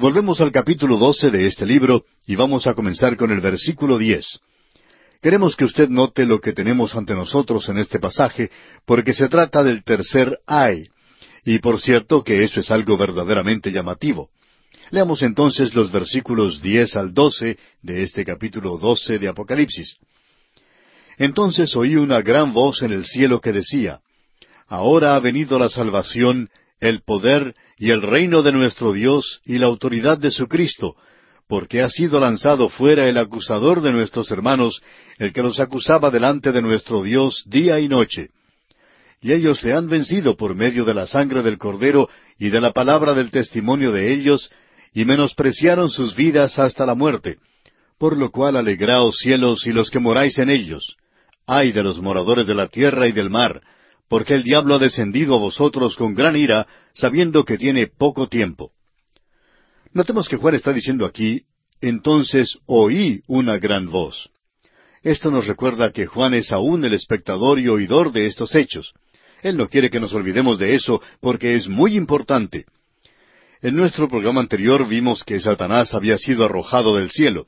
Volvemos al capítulo doce de este libro y vamos a comenzar con el versículo diez. Queremos que usted note lo que tenemos ante nosotros en este pasaje, porque se trata del tercer ay. Y por cierto que eso es algo verdaderamente llamativo. Leamos entonces los versículos diez al doce de este capítulo doce de Apocalipsis. Entonces oí una gran voz en el cielo que decía, Ahora ha venido la salvación, el poder y el reino de nuestro Dios y la autoridad de su Cristo, porque ha sido lanzado fuera el acusador de nuestros hermanos, el que los acusaba delante de nuestro Dios día y noche. Y ellos le han vencido por medio de la sangre del Cordero y de la palabra del testimonio de ellos, y menospreciaron sus vidas hasta la muerte. Por lo cual alegraos cielos y los que moráis en ellos. Ay de los moradores de la tierra y del mar, porque el diablo ha descendido a vosotros con gran ira, sabiendo que tiene poco tiempo. Notemos que Juan está diciendo aquí, entonces oí una gran voz. Esto nos recuerda que Juan es aún el espectador y oidor de estos hechos. Él no quiere que nos olvidemos de eso porque es muy importante. En nuestro programa anterior vimos que Satanás había sido arrojado del cielo.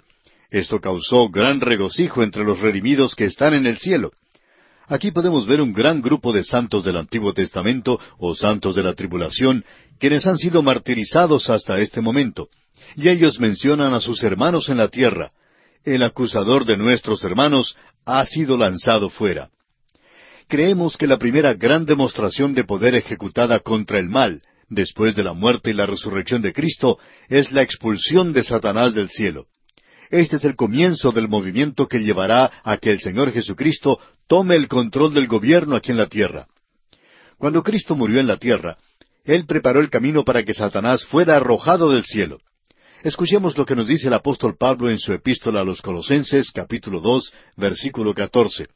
Esto causó gran regocijo entre los redimidos que están en el cielo. Aquí podemos ver un gran grupo de santos del Antiguo Testamento o santos de la tribulación, quienes han sido martirizados hasta este momento. Y ellos mencionan a sus hermanos en la tierra. El acusador de nuestros hermanos ha sido lanzado fuera. Creemos que la primera gran demostración de poder ejecutada contra el mal, después de la muerte y la resurrección de Cristo, es la expulsión de Satanás del cielo. Este es el comienzo del movimiento que llevará a que el Señor Jesucristo tome el control del gobierno aquí en la tierra. Cuando Cristo murió en la tierra, Él preparó el camino para que Satanás fuera arrojado del cielo. Escuchemos lo que nos dice el apóstol Pablo en su epístola a los Colosenses, capítulo dos, versículo catorce.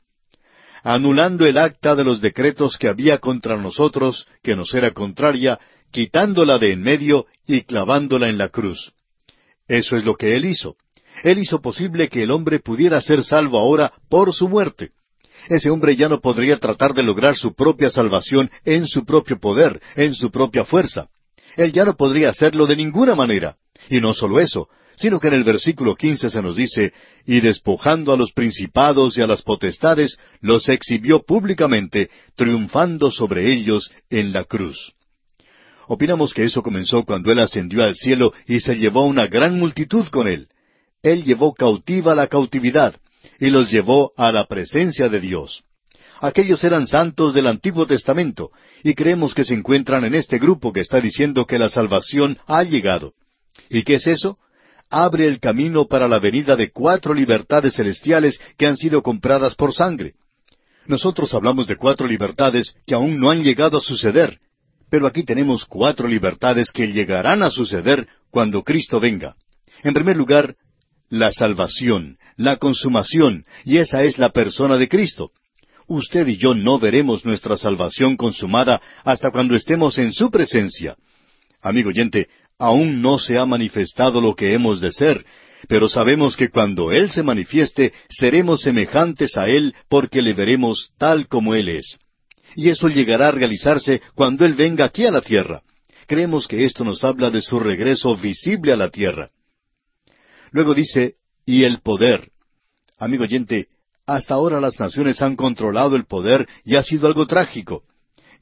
Anulando el acta de los decretos que había contra nosotros, que nos era contraria, quitándola de en medio y clavándola en la cruz. Eso es lo que Él hizo. Él hizo posible que el hombre pudiera ser salvo ahora por su muerte. Ese hombre ya no podría tratar de lograr su propia salvación en su propio poder, en su propia fuerza. Él ya no podría hacerlo de ninguna manera. Y no solo eso, sino que en el versículo quince se nos dice, y despojando a los principados y a las potestades, los exhibió públicamente, triunfando sobre ellos en la cruz. Opinamos que eso comenzó cuando Él ascendió al cielo y se llevó una gran multitud con Él. Él llevó cautiva la cautividad y los llevó a la presencia de Dios. Aquellos eran santos del Antiguo Testamento y creemos que se encuentran en este grupo que está diciendo que la salvación ha llegado. ¿Y qué es eso? Abre el camino para la venida de cuatro libertades celestiales que han sido compradas por sangre. Nosotros hablamos de cuatro libertades que aún no han llegado a suceder, pero aquí tenemos cuatro libertades que llegarán a suceder cuando Cristo venga. En primer lugar, la salvación, la consumación, y esa es la persona de Cristo. Usted y yo no veremos nuestra salvación consumada hasta cuando estemos en su presencia. Amigo oyente, aún no se ha manifestado lo que hemos de ser, pero sabemos que cuando Él se manifieste, seremos semejantes a Él porque le veremos tal como Él es. Y eso llegará a realizarse cuando Él venga aquí a la tierra. Creemos que esto nos habla de su regreso visible a la tierra. Luego dice, y el poder. Amigo oyente, hasta ahora las naciones han controlado el poder y ha sido algo trágico.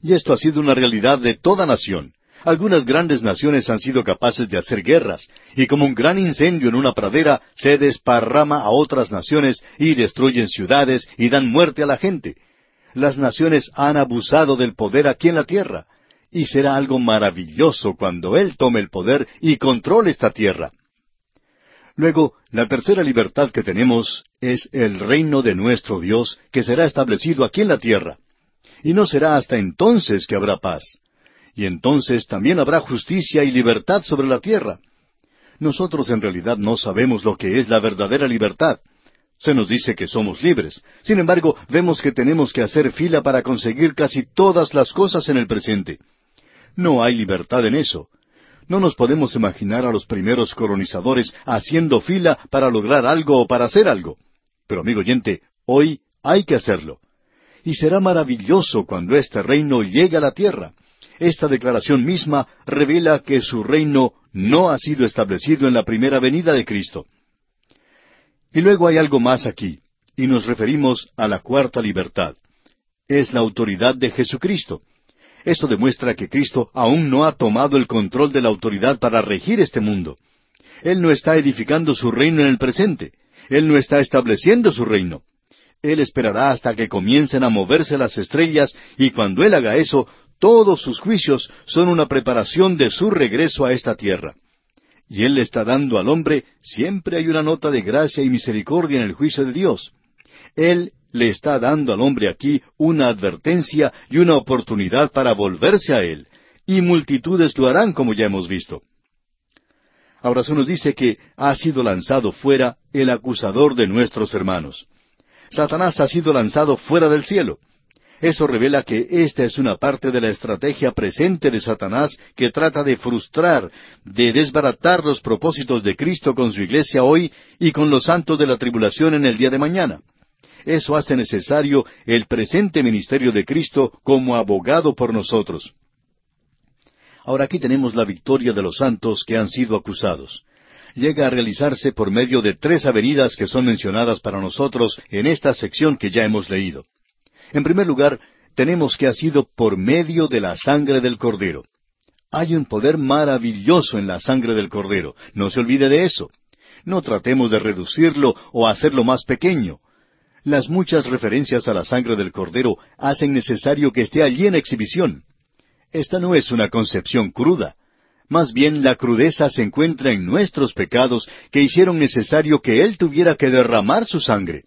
Y esto ha sido una realidad de toda nación. Algunas grandes naciones han sido capaces de hacer guerras, y como un gran incendio en una pradera, se desparrama a otras naciones y destruyen ciudades y dan muerte a la gente. Las naciones han abusado del poder aquí en la tierra, y será algo maravilloso cuando Él tome el poder y controle esta tierra. Luego, la tercera libertad que tenemos es el reino de nuestro Dios que será establecido aquí en la tierra. Y no será hasta entonces que habrá paz. Y entonces también habrá justicia y libertad sobre la tierra. Nosotros en realidad no sabemos lo que es la verdadera libertad. Se nos dice que somos libres. Sin embargo, vemos que tenemos que hacer fila para conseguir casi todas las cosas en el presente. No hay libertad en eso. No nos podemos imaginar a los primeros colonizadores haciendo fila para lograr algo o para hacer algo. Pero amigo oyente, hoy hay que hacerlo. Y será maravilloso cuando este reino llegue a la tierra. Esta declaración misma revela que su reino no ha sido establecido en la primera venida de Cristo. Y luego hay algo más aquí, y nos referimos a la cuarta libertad. Es la autoridad de Jesucristo. Esto demuestra que Cristo aún no ha tomado el control de la autoridad para regir este mundo. Él no está edificando su reino en el presente. Él no está estableciendo su reino. Él esperará hasta que comiencen a moverse las estrellas y cuando Él haga eso, todos sus juicios son una preparación de su regreso a esta tierra. Y Él le está dando al hombre, siempre hay una nota de gracia y misericordia en el juicio de Dios. Él le está dando al hombre aquí una advertencia y una oportunidad para volverse a Él, y multitudes lo harán como ya hemos visto. Ahora se nos dice que ha sido lanzado fuera el acusador de nuestros hermanos. Satanás ha sido lanzado fuera del cielo. Eso revela que esta es una parte de la estrategia presente de Satanás que trata de frustrar, de desbaratar los propósitos de Cristo con su iglesia hoy y con los santos de la tribulación en el día de mañana. Eso hace necesario el presente ministerio de Cristo como abogado por nosotros. Ahora aquí tenemos la victoria de los santos que han sido acusados. Llega a realizarse por medio de tres avenidas que son mencionadas para nosotros en esta sección que ya hemos leído. En primer lugar, tenemos que ha sido por medio de la sangre del Cordero. Hay un poder maravilloso en la sangre del Cordero. No se olvide de eso. No tratemos de reducirlo o hacerlo más pequeño. Las muchas referencias a la sangre del Cordero hacen necesario que esté allí en exhibición. Esta no es una concepción cruda. Más bien la crudeza se encuentra en nuestros pecados que hicieron necesario que Él tuviera que derramar su sangre.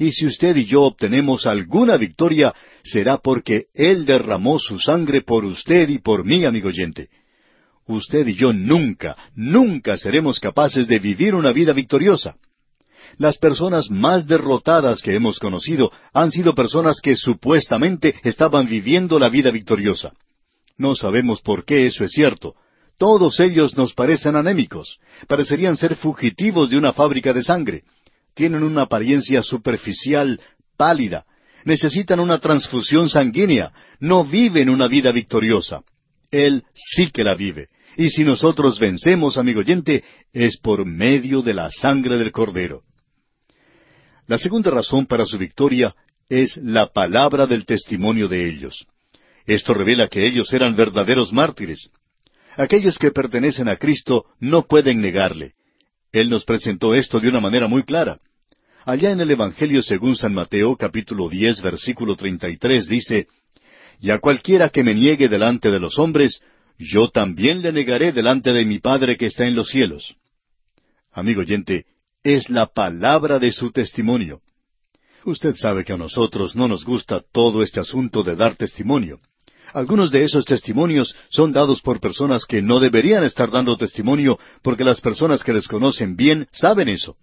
Y si usted y yo obtenemos alguna victoria, será porque Él derramó su sangre por usted y por mí, amigo oyente. Usted y yo nunca, nunca seremos capaces de vivir una vida victoriosa. Las personas más derrotadas que hemos conocido han sido personas que supuestamente estaban viviendo la vida victoriosa. No sabemos por qué eso es cierto. Todos ellos nos parecen anémicos, parecerían ser fugitivos de una fábrica de sangre tienen una apariencia superficial, pálida, necesitan una transfusión sanguínea, no viven una vida victoriosa. Él sí que la vive. Y si nosotros vencemos, amigo oyente, es por medio de la sangre del Cordero. La segunda razón para su victoria es la palabra del testimonio de ellos. Esto revela que ellos eran verdaderos mártires. Aquellos que pertenecen a Cristo no pueden negarle. Él nos presentó esto de una manera muy clara. Allá en el Evangelio según San Mateo capítulo diez versículo treinta y tres dice, Y a cualquiera que me niegue delante de los hombres, yo también le negaré delante de mi Padre que está en los cielos. Amigo oyente, es la palabra de su testimonio. Usted sabe que a nosotros no nos gusta todo este asunto de dar testimonio. Algunos de esos testimonios son dados por personas que no deberían estar dando testimonio porque las personas que les conocen bien saben eso.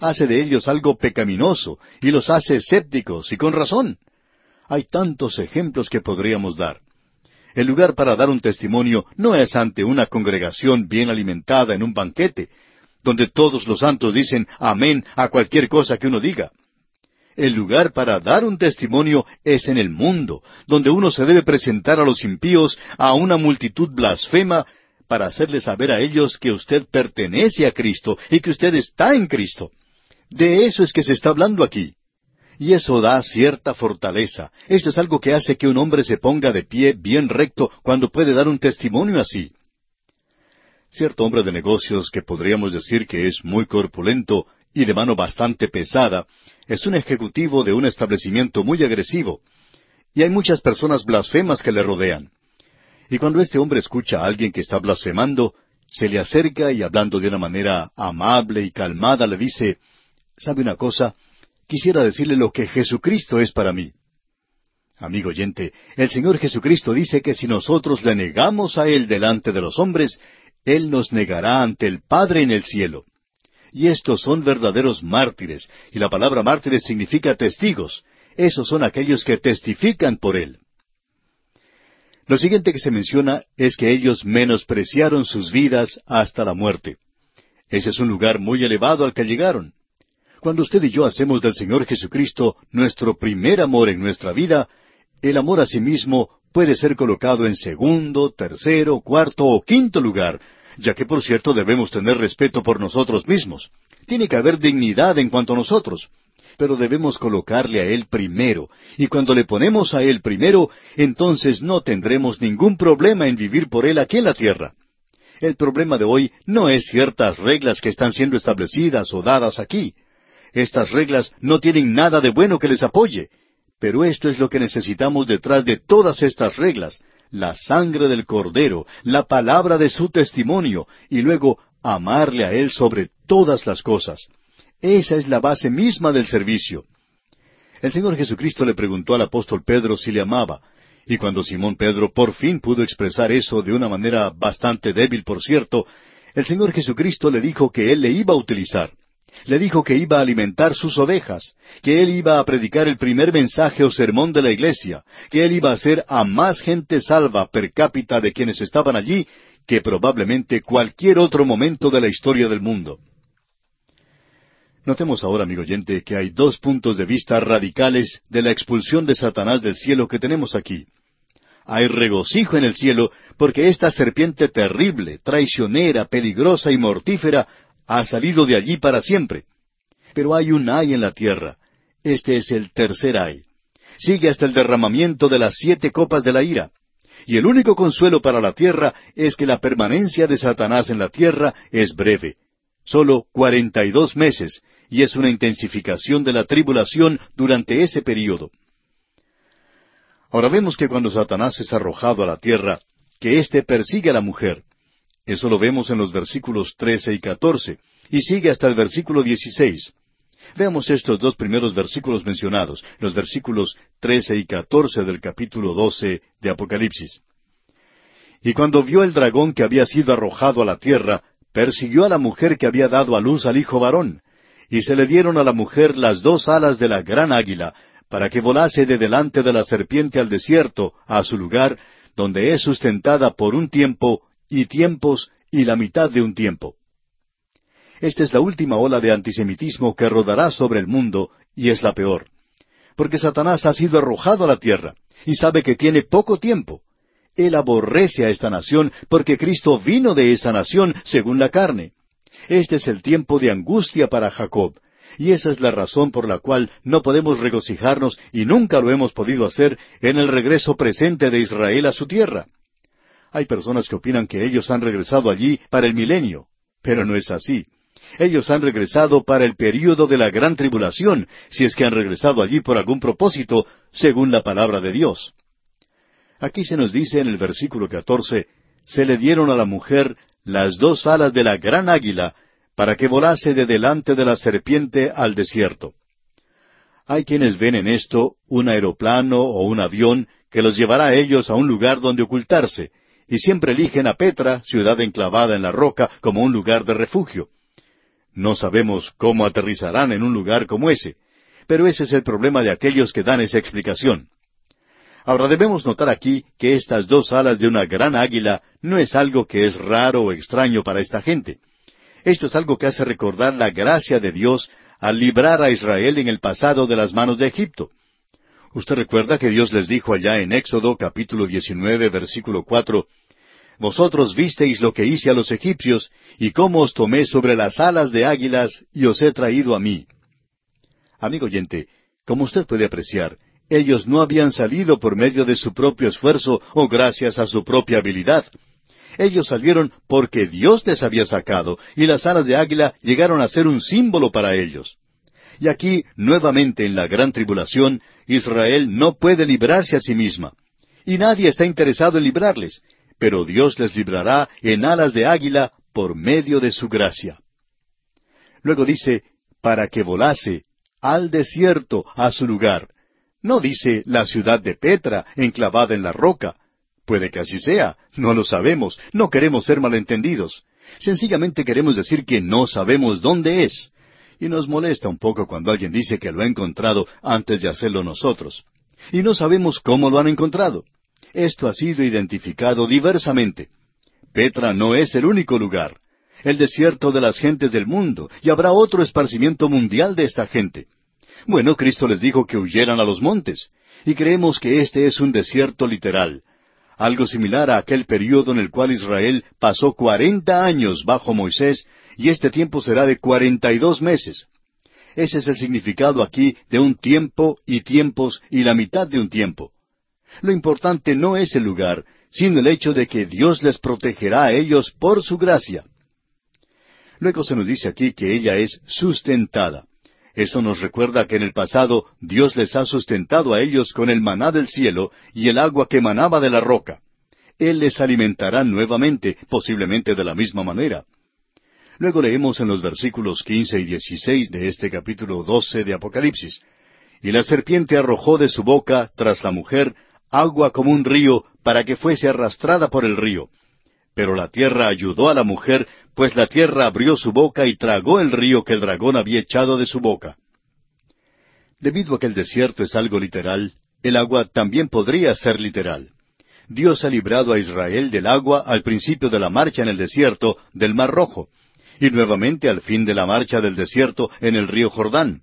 Hace de ellos algo pecaminoso y los hace escépticos y con razón. Hay tantos ejemplos que podríamos dar. El lugar para dar un testimonio no es ante una congregación bien alimentada en un banquete, donde todos los santos dicen amén a cualquier cosa que uno diga. El lugar para dar un testimonio es en el mundo, donde uno se debe presentar a los impíos, a una multitud blasfema, para hacerles saber a ellos que usted pertenece a Cristo y que usted está en Cristo. De eso es que se está hablando aquí. Y eso da cierta fortaleza. Esto es algo que hace que un hombre se ponga de pie bien recto cuando puede dar un testimonio así. Cierto hombre de negocios que podríamos decir que es muy corpulento y de mano bastante pesada, es un ejecutivo de un establecimiento muy agresivo, y hay muchas personas blasfemas que le rodean. Y cuando este hombre escucha a alguien que está blasfemando, se le acerca y hablando de una manera amable y calmada le dice, ¿sabe una cosa? Quisiera decirle lo que Jesucristo es para mí. Amigo oyente, el Señor Jesucristo dice que si nosotros le negamos a Él delante de los hombres, Él nos negará ante el Padre en el cielo. Y estos son verdaderos mártires, y la palabra mártires significa testigos. Esos son aquellos que testifican por Él. Lo siguiente que se menciona es que ellos menospreciaron sus vidas hasta la muerte. Ese es un lugar muy elevado al que llegaron. Cuando usted y yo hacemos del Señor Jesucristo nuestro primer amor en nuestra vida, el amor a sí mismo puede ser colocado en segundo, tercero, cuarto o quinto lugar, ya que por cierto debemos tener respeto por nosotros mismos. Tiene que haber dignidad en cuanto a nosotros. Pero debemos colocarle a Él primero, y cuando le ponemos a Él primero, entonces no tendremos ningún problema en vivir por Él aquí en la tierra. El problema de hoy no es ciertas reglas que están siendo establecidas o dadas aquí. Estas reglas no tienen nada de bueno que les apoye, pero esto es lo que necesitamos detrás de todas estas reglas, la sangre del Cordero, la palabra de su testimonio, y luego amarle a Él sobre todas las cosas. Esa es la base misma del servicio. El Señor Jesucristo le preguntó al apóstol Pedro si le amaba, y cuando Simón Pedro por fin pudo expresar eso de una manera bastante débil, por cierto, el Señor Jesucristo le dijo que Él le iba a utilizar. Le dijo que iba a alimentar sus ovejas, que Él iba a predicar el primer mensaje o sermón de la iglesia, que Él iba a hacer a más gente salva per cápita de quienes estaban allí que probablemente cualquier otro momento de la historia del mundo. Notemos ahora, amigo oyente, que hay dos puntos de vista radicales de la expulsión de Satanás del cielo que tenemos aquí. Hay regocijo en el cielo porque esta serpiente terrible, traicionera, peligrosa y mortífera ha salido de allí para siempre. Pero hay un ay en la tierra. Este es el tercer ay. Sigue hasta el derramamiento de las siete copas de la ira. Y el único consuelo para la tierra es que la permanencia de Satanás en la tierra es breve. Solo cuarenta y dos meses, y es una intensificación de la tribulación durante ese período. Ahora vemos que cuando Satanás es arrojado a la tierra, que éste persigue a la mujer. Eso lo vemos en los versículos trece y catorce, y sigue hasta el versículo dieciséis. Veamos estos dos primeros versículos mencionados, los versículos trece y catorce del capítulo doce de Apocalipsis. Y cuando vio el dragón que había sido arrojado a la tierra, persiguió a la mujer que había dado a luz al hijo varón, y se le dieron a la mujer las dos alas de la gran águila, para que volase de delante de la serpiente al desierto, a su lugar, donde es sustentada por un tiempo, y tiempos, y la mitad de un tiempo. Esta es la última ola de antisemitismo que rodará sobre el mundo, y es la peor. Porque Satanás ha sido arrojado a la tierra, y sabe que tiene poco tiempo. Él aborrece a esta nación porque Cristo vino de esa nación según la carne. Este es el tiempo de angustia para Jacob, y esa es la razón por la cual no podemos regocijarnos y nunca lo hemos podido hacer en el regreso presente de Israel a su tierra. Hay personas que opinan que ellos han regresado allí para el milenio, pero no es así. Ellos han regresado para el período de la gran tribulación, si es que han regresado allí por algún propósito, según la palabra de Dios. Aquí se nos dice en el versículo catorce, se le dieron a la mujer las dos alas de la gran águila, para que volase de delante de la serpiente al desierto. Hay quienes ven en esto un aeroplano o un avión que los llevará a ellos a un lugar donde ocultarse, y siempre eligen a Petra, ciudad enclavada en la roca, como un lugar de refugio. No sabemos cómo aterrizarán en un lugar como ese, pero ese es el problema de aquellos que dan esa explicación. Ahora debemos notar aquí que estas dos alas de una gran águila no es algo que es raro o extraño para esta gente. Esto es algo que hace recordar la gracia de Dios al librar a Israel en el pasado de las manos de Egipto. Usted recuerda que Dios les dijo allá en Éxodo capítulo 19 versículo 4, Vosotros visteis lo que hice a los egipcios y cómo os tomé sobre las alas de águilas y os he traído a mí. Amigo oyente, como usted puede apreciar, ellos no habían salido por medio de su propio esfuerzo o gracias a su propia habilidad. Ellos salieron porque Dios les había sacado, y las alas de águila llegaron a ser un símbolo para ellos. Y aquí, nuevamente en la gran tribulación, Israel no puede librarse a sí misma. Y nadie está interesado en librarles, pero Dios les librará en alas de águila por medio de su gracia. Luego dice, para que volase al desierto a su lugar, no dice la ciudad de Petra, enclavada en la roca. Puede que así sea, no lo sabemos, no queremos ser malentendidos. Sencillamente queremos decir que no sabemos dónde es. Y nos molesta un poco cuando alguien dice que lo ha encontrado antes de hacerlo nosotros. Y no sabemos cómo lo han encontrado. Esto ha sido identificado diversamente. Petra no es el único lugar. El desierto de las gentes del mundo, y habrá otro esparcimiento mundial de esta gente. Bueno, Cristo les dijo que huyeran a los montes, Y creemos que este es un desierto literal, algo similar a aquel período en el cual Israel pasó cuarenta años bajo Moisés, y este tiempo será de cuarenta y dos meses. Ese es el significado aquí de un tiempo y tiempos y la mitad de un tiempo. Lo importante no es el lugar, sino el hecho de que Dios les protegerá a ellos por su gracia. Luego se nos dice aquí que ella es sustentada. Eso nos recuerda que en el pasado Dios les ha sustentado a ellos con el maná del cielo y el agua que manaba de la roca. Él les alimentará nuevamente, posiblemente de la misma manera. Luego leemos en los versículos quince y dieciséis de este capítulo doce de Apocalipsis. Y la serpiente arrojó de su boca, tras la mujer, agua como un río, para que fuese arrastrada por el río. Pero la tierra ayudó a la mujer, pues la tierra abrió su boca y tragó el río que el dragón había echado de su boca. Debido a que el desierto es algo literal, el agua también podría ser literal. Dios ha librado a Israel del agua al principio de la marcha en el desierto del Mar Rojo, y nuevamente al fin de la marcha del desierto en el río Jordán.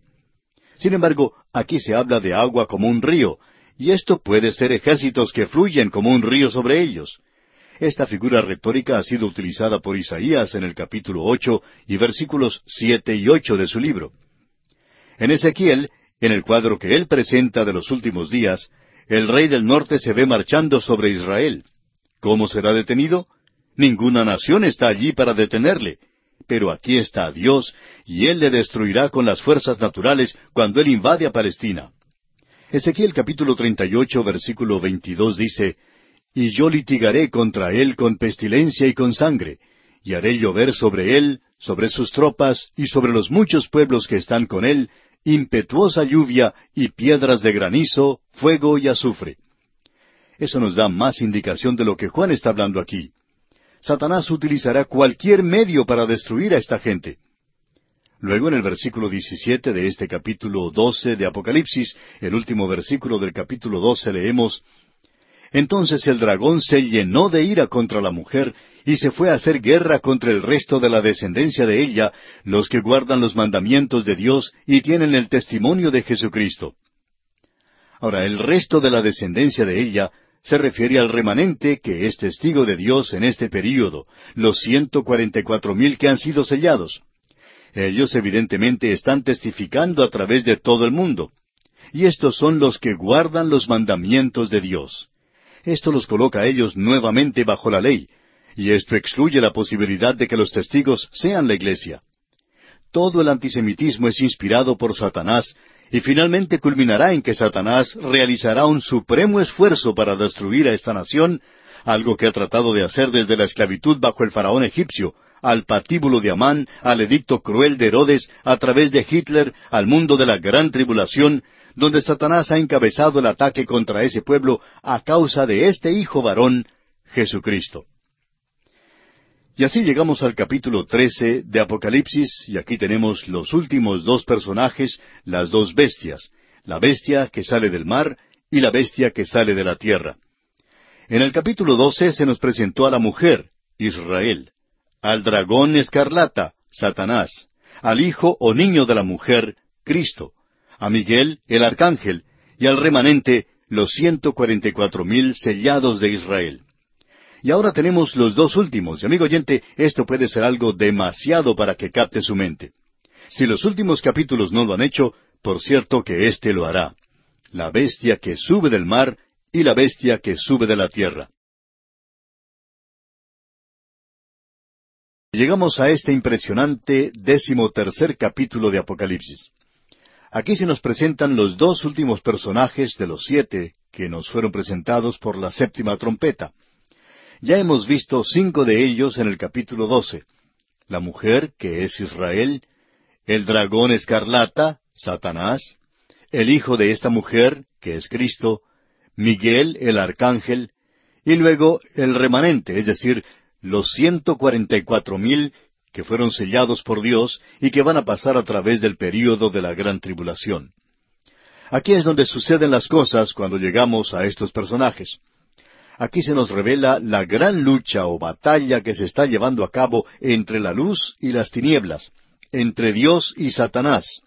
Sin embargo, aquí se habla de agua como un río, y esto puede ser ejércitos que fluyen como un río sobre ellos. Esta figura retórica ha sido utilizada por Isaías en el capítulo ocho y versículos siete y ocho de su libro. En Ezequiel, en el cuadro que él presenta de los últimos días, el rey del norte se ve marchando sobre Israel. ¿Cómo será detenido? Ninguna nación está allí para detenerle. Pero aquí está Dios, y Él le destruirá con las fuerzas naturales cuando Él invade a Palestina. Ezequiel capítulo 38, versículo 22 dice, y yo litigaré contra él con pestilencia y con sangre, y haré llover sobre él, sobre sus tropas y sobre los muchos pueblos que están con él, impetuosa lluvia y piedras de granizo, fuego y azufre. Eso nos da más indicación de lo que Juan está hablando aquí. Satanás utilizará cualquier medio para destruir a esta gente. Luego en el versículo 17 de este capítulo 12 de Apocalipsis, el último versículo del capítulo 12 leemos, entonces el dragón se llenó de ira contra la mujer y se fue a hacer guerra contra el resto de la descendencia de ella, los que guardan los mandamientos de Dios y tienen el testimonio de Jesucristo. Ahora, el resto de la descendencia de ella se refiere al remanente que es testigo de Dios en este período, los ciento cuarenta y cuatro mil que han sido sellados. Ellos evidentemente están testificando a través de todo el mundo. Y estos son los que guardan los mandamientos de Dios. Esto los coloca a ellos nuevamente bajo la ley, y esto excluye la posibilidad de que los testigos sean la iglesia. Todo el antisemitismo es inspirado por Satanás, y finalmente culminará en que Satanás realizará un supremo esfuerzo para destruir a esta nación, algo que ha tratado de hacer desde la esclavitud bajo el faraón egipcio, al patíbulo de Amán, al edicto cruel de Herodes, a través de Hitler, al mundo de la gran tribulación, donde Satanás ha encabezado el ataque contra ese pueblo a causa de este Hijo varón, Jesucristo. Y así llegamos al capítulo trece de Apocalipsis, y aquí tenemos los últimos dos personajes, las dos bestias, la bestia que sale del mar y la bestia que sale de la tierra. En el capítulo doce se nos presentó a la mujer, Israel, al dragón escarlata, Satanás, al hijo o niño de la mujer, Cristo, a Miguel, el arcángel, y al remanente, los ciento cuarenta y cuatro mil sellados de Israel. Y ahora tenemos los dos últimos, y amigo oyente, esto puede ser algo demasiado para que capte su mente. Si los últimos capítulos no lo han hecho, por cierto que éste lo hará. La bestia que sube del mar y la bestia que sube de la tierra. Llegamos a este impresionante décimo tercer capítulo de Apocalipsis. Aquí se nos presentan los dos últimos personajes de los siete que nos fueron presentados por la séptima trompeta. Ya hemos visto cinco de ellos en el capítulo doce. La mujer, que es Israel, el dragón escarlata, Satanás, el hijo de esta mujer, que es Cristo, Miguel, el arcángel, y luego el remanente, es decir, los ciento cuarenta y cuatro mil que fueron sellados por Dios y que van a pasar a través del período de la gran tribulación. Aquí es donde suceden las cosas cuando llegamos a estos personajes. Aquí se nos revela la gran lucha o batalla que se está llevando a cabo entre la luz y las tinieblas, entre Dios y Satanás.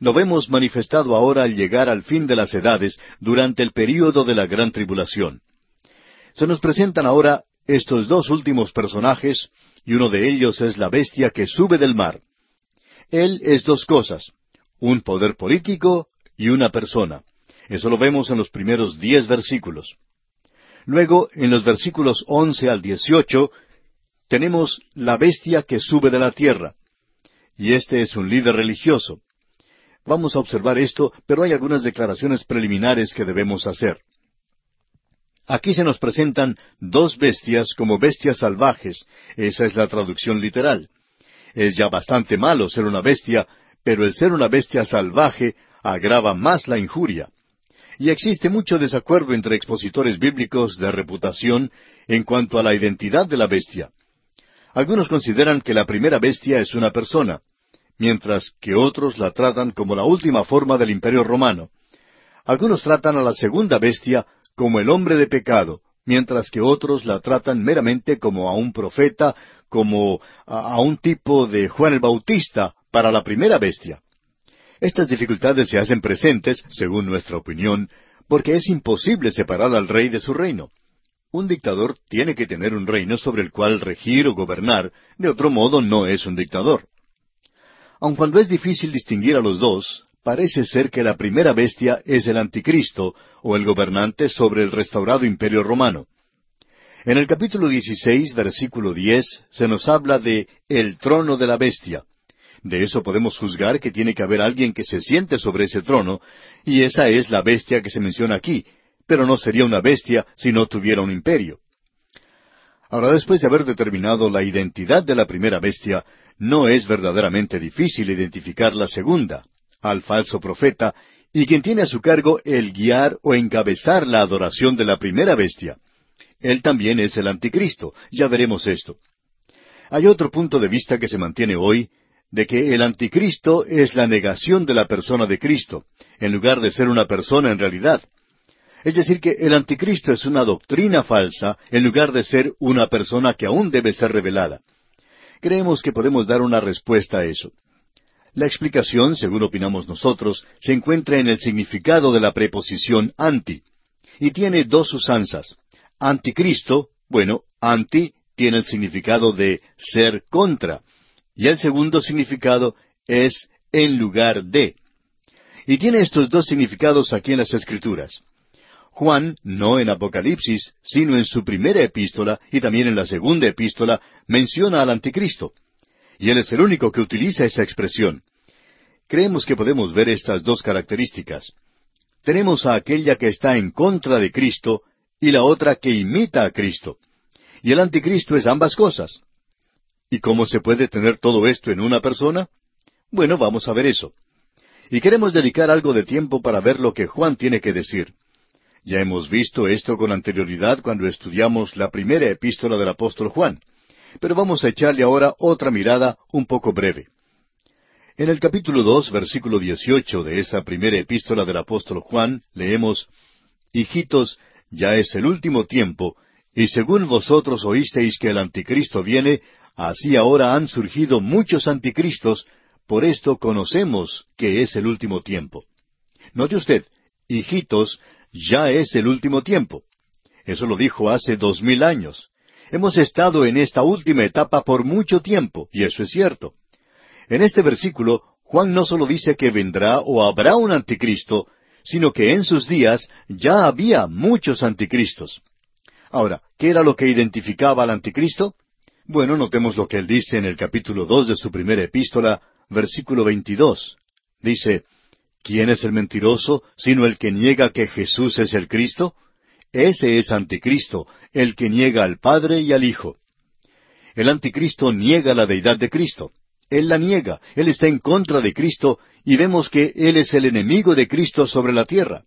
Lo vemos manifestado ahora al llegar al fin de las edades durante el período de la gran tribulación. Se nos presentan ahora estos dos últimos personajes, y uno de ellos es la bestia que sube del mar. Él es dos cosas, un poder político y una persona. Eso lo vemos en los primeros diez versículos. Luego, en los versículos once al dieciocho, tenemos la bestia que sube de la tierra. Y este es un líder religioso. Vamos a observar esto, pero hay algunas declaraciones preliminares que debemos hacer. Aquí se nos presentan dos bestias como bestias salvajes. Esa es la traducción literal. Es ya bastante malo ser una bestia, pero el ser una bestia salvaje agrava más la injuria. Y existe mucho desacuerdo entre expositores bíblicos de reputación en cuanto a la identidad de la bestia. Algunos consideran que la primera bestia es una persona, mientras que otros la tratan como la última forma del imperio romano. Algunos tratan a la segunda bestia como el hombre de pecado, mientras que otros la tratan meramente como a un profeta, como a, un tipo de Juan el Bautista para la primera bestia. Estas dificultades se hacen presentes, según nuestra opinión, porque es imposible separar al rey de su reino. Un dictador tiene que tener un reino sobre el cual regir o gobernar, de otro modo no es un dictador. Aun cuando es difícil distinguir a los dos, parece ser que la primera bestia es el anticristo o el gobernante sobre el restaurado imperio romano. En el capítulo 16, versículo 10, se nos habla de el trono de la bestia. De eso podemos juzgar que tiene que haber alguien que se siente sobre ese trono, y esa es la bestia que se menciona aquí, pero no sería una bestia si no tuviera un imperio. Ahora, después de haber determinado la identidad de la primera bestia, no es verdaderamente difícil identificar la segunda, al falso profeta, y quien tiene a su cargo el guiar o encabezar la adoración de la primera bestia. Él también es el anticristo, ya veremos esto. Hay otro punto de vista que se mantiene hoy, de que el anticristo es la negación de la persona de Cristo, en lugar de ser una persona en realidad. Es decir, que el anticristo es una doctrina falsa en lugar de ser una persona que aún debe ser revelada. Creemos que podemos dar una respuesta a eso. La explicación, según opinamos nosotros, se encuentra en el significado de la preposición anti, y tiene dos usanzas. Anticristo, bueno, anti tiene el significado de ser contra, y el segundo significado es en lugar de. Y tiene estos dos significados aquí en las Escrituras. Juan, no en Apocalipsis, sino en su primera epístola y también en la segunda epístola, menciona al anticristo. Y él es el único que utiliza esa expresión. Creemos que podemos ver estas dos características. Tenemos a aquella que está en contra de Cristo y la otra que imita a Cristo. Y el anticristo es ambas cosas. ¿Y cómo se puede tener todo esto en una persona? Bueno, vamos a ver eso. Y queremos dedicar algo de tiempo para ver lo que Juan tiene que decir. Ya hemos visto esto con anterioridad cuando estudiamos la primera epístola del apóstol Juan, pero vamos a echarle ahora otra mirada un poco breve. En el capítulo dos, versículo dieciocho de esa primera epístola del apóstol Juan, leemos Hijitos, ya es el último tiempo, y según vosotros oísteis que el anticristo viene, así ahora han surgido muchos anticristos, por esto conocemos que es el último tiempo. Note usted, hijitos, ya es el último tiempo. Eso lo dijo hace dos mil años. Hemos estado en esta última etapa por mucho tiempo, y eso es cierto. En este versículo, Juan no solo dice que vendrá o habrá un anticristo, sino que en sus días ya había muchos anticristos. Ahora, ¿qué era lo que identificaba al anticristo? Bueno, notemos lo que él dice en el capítulo dos de su primera epístola, versículo veintidós. Dice, ¿Quién es el mentiroso sino el que niega que Jesús es el Cristo? Ese es anticristo, el que niega al Padre y al Hijo. El anticristo niega la deidad de Cristo. Él la niega, él está en contra de Cristo y vemos que él es el enemigo de Cristo sobre la tierra.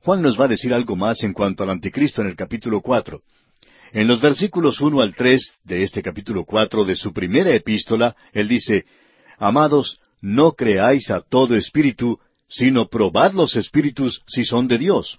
Juan nos va a decir algo más en cuanto al anticristo en el capítulo cuatro. En los versículos uno al tres de este capítulo cuatro de su primera epístola, él dice, Amados, no creáis a todo espíritu, sino probad los espíritus si son de Dios,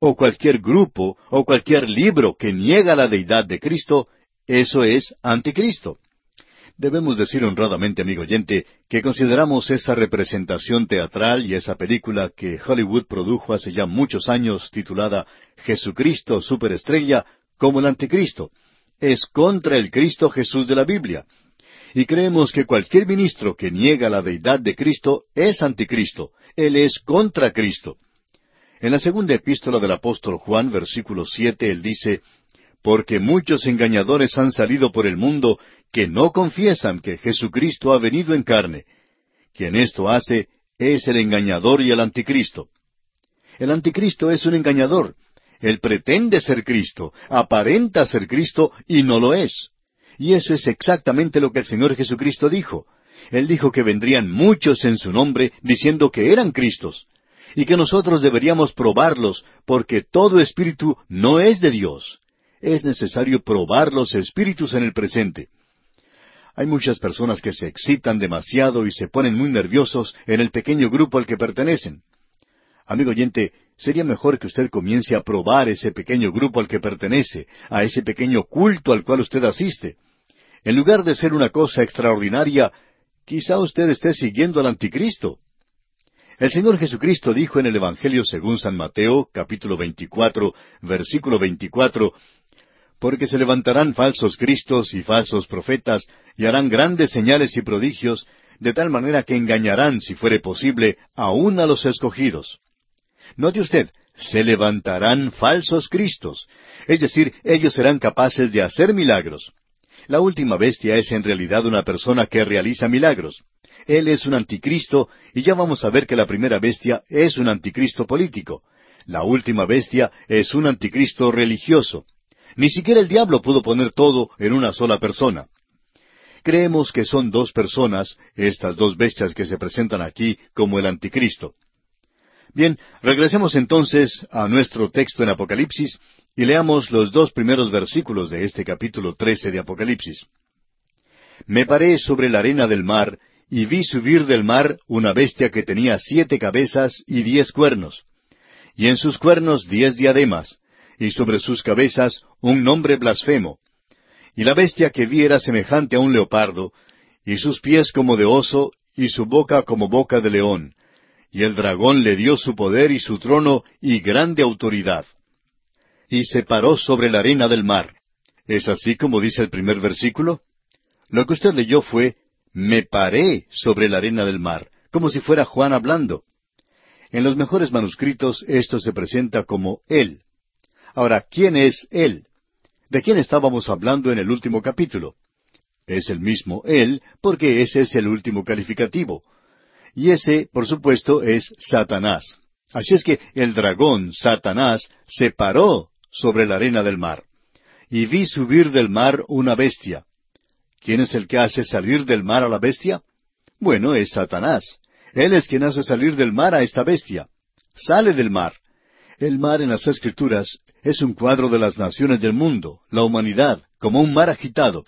o cualquier grupo o cualquier libro que niega la deidad de Cristo, eso es anticristo. Debemos decir honradamente, amigo oyente, que consideramos esa representación teatral y esa película que Hollywood produjo hace ya muchos años titulada Jesucristo Superestrella como el anticristo. Es contra el Cristo Jesús de la Biblia. Y creemos que cualquier ministro que niega la deidad de Cristo es anticristo. Él es contra Cristo. En la segunda epístola del apóstol Juan, versículo siete, él dice, Porque muchos engañadores han salido por el mundo que no confiesan que Jesucristo ha venido en carne. Quien esto hace es el engañador y el anticristo. El anticristo es un engañador. Él pretende ser Cristo, aparenta ser Cristo y no lo es. Y eso es exactamente lo que el Señor Jesucristo dijo. Él dijo que vendrían muchos en su nombre diciendo que eran Cristos y que nosotros deberíamos probarlos, porque todo espíritu no es de Dios. Es necesario probar los espíritus en el presente. Hay muchas personas que se excitan demasiado y se ponen muy nerviosos en el pequeño grupo al que pertenecen. Amigo oyente, sería mejor que usted comience a probar ese pequeño grupo al que pertenece, a ese pequeño culto al cual usted asiste. En lugar de ser una cosa extraordinaria, quizá usted esté siguiendo al anticristo. El Señor Jesucristo dijo en el Evangelio según San Mateo, capítulo 24, versículo 24, porque se levantarán falsos cristos y falsos profetas, y harán grandes señales y prodigios, de tal manera que engañarán, si fuere posible, aún a los escogidos. Note usted, se levantarán falsos cristos, es decir, ellos serán capaces de hacer milagros. La última bestia es en realidad una persona que realiza milagros. Él es un anticristo y ya vamos a ver que la primera bestia es un anticristo político. La última bestia es un anticristo religioso. Ni siquiera el diablo pudo poner todo en una sola persona. Creemos que son dos personas, estas dos bestias que se presentan aquí como el anticristo. Bien, regresemos entonces a nuestro texto en Apocalipsis y leamos los dos primeros versículos de este capítulo trece de Apocalipsis. Me paré sobre la arena del mar y vi subir del mar una bestia que tenía siete cabezas y diez cuernos, y en sus cuernos diez diademas, y sobre sus cabezas un nombre blasfemo. Y la bestia que vi era semejante a un leopardo, y sus pies como de oso, y su boca como boca de león. Y el dragón le dio su poder y su trono y grande autoridad. Y se paró sobre la arena del mar. ¿Es así como dice el primer versículo? Lo que usted leyó fue, me paré sobre la arena del mar, como si fuera Juan hablando. En los mejores manuscritos esto se presenta como Él. Ahora, ¿quién es Él? ¿De quién estábamos hablando en el último capítulo? Es el mismo Él, porque ese es el último calificativo. Y ese, por supuesto, es Satanás. Así es que el dragón, Satanás, se paró sobre la arena del mar. Y vi subir del mar una bestia. ¿Quién es el que hace salir del mar a la bestia? Bueno, es Satanás. Él es quien hace salir del mar a esta bestia. Sale del mar. El mar en las Escrituras es un cuadro de las naciones del mundo, la humanidad, como un mar agitado,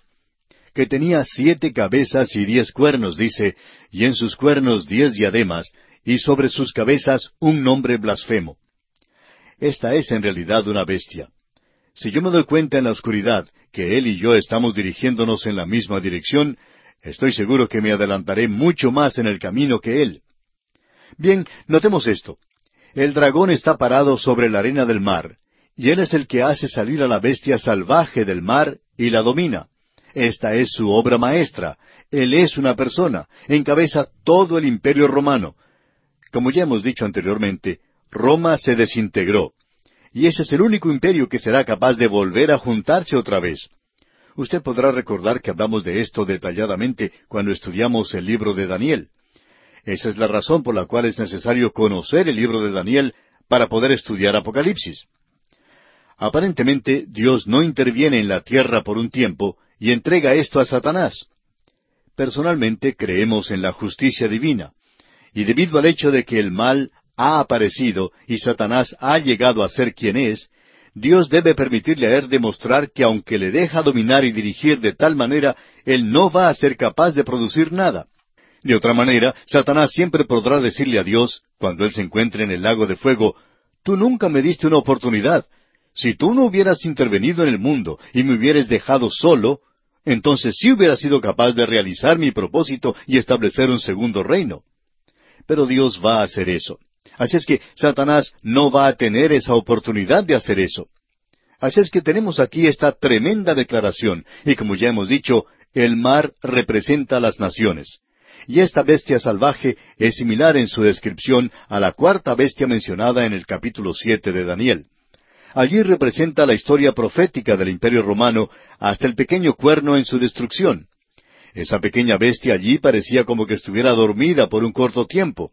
que tenía siete cabezas y diez cuernos, dice, y en sus cuernos diez diademas, y sobre sus cabezas un nombre blasfemo. Esta es en realidad una bestia. Si yo me doy cuenta en la oscuridad que Él y yo estamos dirigiéndonos en la misma dirección, estoy seguro que me adelantaré mucho más en el camino que Él. Bien, notemos esto. El dragón está parado sobre la arena del mar, y Él es el que hace salir a la bestia salvaje del mar y la domina. Esta es su obra maestra. Él es una persona, encabeza todo el imperio romano. Como ya hemos dicho anteriormente, Roma se desintegró y ese es el único imperio que será capaz de volver a juntarse otra vez. Usted podrá recordar que hablamos de esto detalladamente cuando estudiamos el libro de Daniel. Esa es la razón por la cual es necesario conocer el libro de Daniel para poder estudiar Apocalipsis. Aparentemente Dios no interviene en la tierra por un tiempo y entrega esto a Satanás. Personalmente creemos en la justicia divina, y debido al hecho de que el mal ha aparecido y Satanás ha llegado a ser quien es, Dios debe permitirle a él demostrar que aunque le deja dominar y dirigir de tal manera, él no va a ser capaz de producir nada. De otra manera, Satanás siempre podrá decirle a Dios, cuando él se encuentre en el lago de fuego, Tú nunca me diste una oportunidad. Si tú no hubieras intervenido en el mundo y me hubieras dejado solo, entonces sí hubiera sido capaz de realizar mi propósito y establecer un segundo reino. Pero Dios va a hacer eso. Así es que Satanás no va a tener esa oportunidad de hacer eso. Así es que tenemos aquí esta tremenda declaración, y como ya hemos dicho, el mar representa a las naciones. Y esta bestia salvaje es similar en su descripción a la cuarta bestia mencionada en el capítulo siete de Daniel. Allí representa la historia profética del Imperio romano hasta el pequeño cuerno en su destrucción. Esa pequeña bestia allí parecía como que estuviera dormida por un corto tiempo.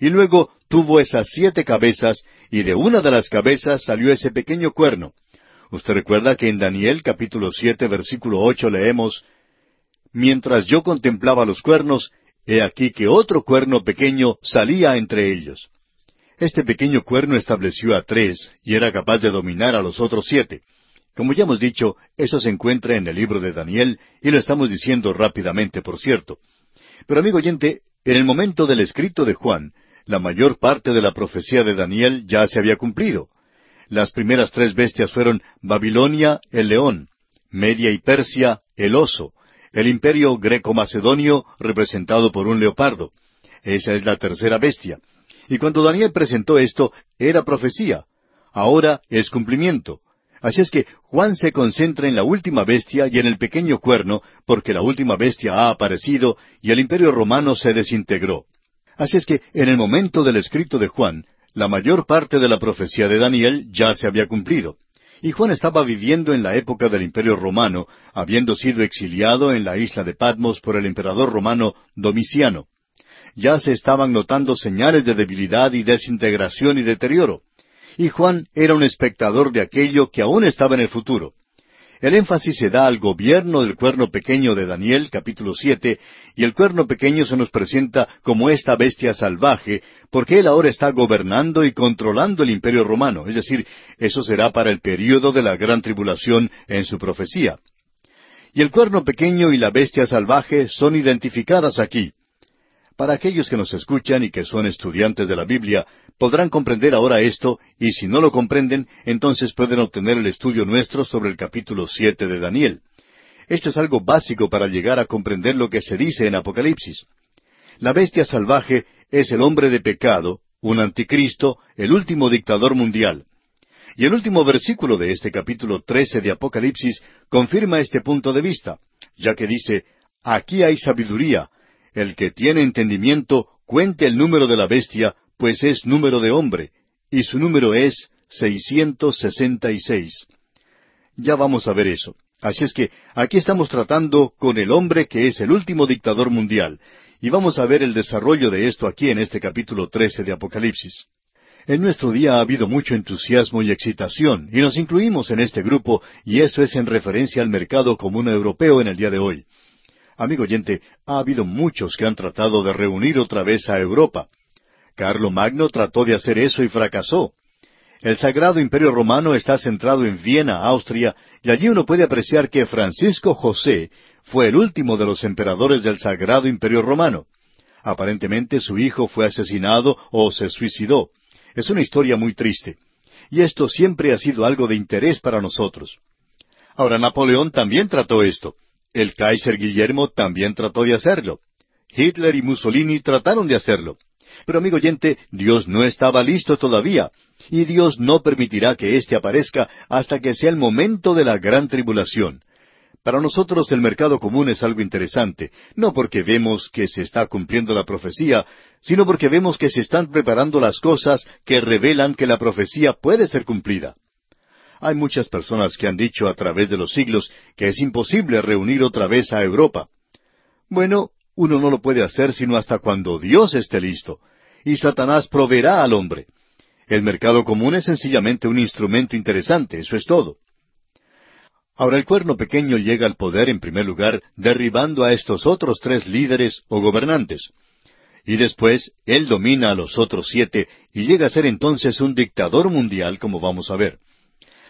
Y luego tuvo esas siete cabezas, y de una de las cabezas salió ese pequeño cuerno. Usted recuerda que en Daniel capítulo siete versículo ocho leemos Mientras yo contemplaba los cuernos, he aquí que otro cuerno pequeño salía entre ellos. Este pequeño cuerno estableció a tres y era capaz de dominar a los otros siete. Como ya hemos dicho, eso se encuentra en el libro de Daniel y lo estamos diciendo rápidamente, por cierto. Pero amigo oyente, en el momento del escrito de Juan, la mayor parte de la profecía de Daniel ya se había cumplido. Las primeras tres bestias fueron Babilonia, el león, Media y Persia, el oso, el imperio greco-macedonio representado por un leopardo. Esa es la tercera bestia. Y cuando Daniel presentó esto, era profecía. Ahora es cumplimiento. Así es que Juan se concentra en la última bestia y en el pequeño cuerno, porque la última bestia ha aparecido y el imperio romano se desintegró. Así es que en el momento del escrito de Juan, la mayor parte de la profecía de Daniel ya se había cumplido. Y Juan estaba viviendo en la época del Imperio Romano, habiendo sido exiliado en la isla de Patmos por el emperador romano Domiciano. Ya se estaban notando señales de debilidad y desintegración y deterioro. Y Juan era un espectador de aquello que aún estaba en el futuro. El énfasis se da al gobierno del cuerno pequeño de Daniel, capítulo siete, y el cuerno pequeño se nos presenta como esta bestia salvaje, porque él ahora está gobernando y controlando el imperio romano, es decir, eso será para el período de la gran tribulación en su profecía. Y el cuerno pequeño y la bestia salvaje son identificadas aquí. Para aquellos que nos escuchan y que son estudiantes de la Biblia, podrán comprender ahora esto, y si no lo comprenden, entonces pueden obtener el estudio nuestro sobre el capítulo siete de Daniel. Esto es algo básico para llegar a comprender lo que se dice en Apocalipsis. La bestia salvaje es el hombre de pecado, un anticristo, el último dictador mundial. Y el último versículo de este capítulo trece de Apocalipsis confirma este punto de vista, ya que dice, Aquí hay sabiduría, el que tiene entendimiento cuente el número de la bestia, pues es número de hombre, y su número es seiscientos sesenta y seis. Ya vamos a ver eso. Así es que aquí estamos tratando con el hombre que es el último dictador mundial, y vamos a ver el desarrollo de esto aquí en este capítulo trece de Apocalipsis. En nuestro día ha habido mucho entusiasmo y excitación, y nos incluimos en este grupo, y eso es en referencia al mercado común europeo en el día de hoy. Amigo oyente, ha habido muchos que han tratado de reunir otra vez a Europa. Carlo Magno trató de hacer eso y fracasó. El Sagrado Imperio Romano está centrado en Viena, Austria, y allí uno puede apreciar que Francisco José fue el último de los emperadores del Sagrado Imperio Romano. Aparentemente su hijo fue asesinado o se suicidó. Es una historia muy triste. Y esto siempre ha sido algo de interés para nosotros. Ahora Napoleón también trató esto. El Kaiser Guillermo también trató de hacerlo. Hitler y Mussolini trataron de hacerlo. Pero amigo oyente, Dios no estaba listo todavía, y Dios no permitirá que éste aparezca hasta que sea el momento de la gran tribulación. Para nosotros el mercado común es algo interesante, no porque vemos que se está cumpliendo la profecía, sino porque vemos que se están preparando las cosas que revelan que la profecía puede ser cumplida. Hay muchas personas que han dicho a través de los siglos que es imposible reunir otra vez a Europa. Bueno, uno no lo puede hacer sino hasta cuando Dios esté listo, y Satanás proveerá al hombre. El mercado común es sencillamente un instrumento interesante, eso es todo. Ahora el cuerno pequeño llega al poder en primer lugar derribando a estos otros tres líderes o gobernantes. Y después él domina a los otros siete y llega a ser entonces un dictador mundial como vamos a ver.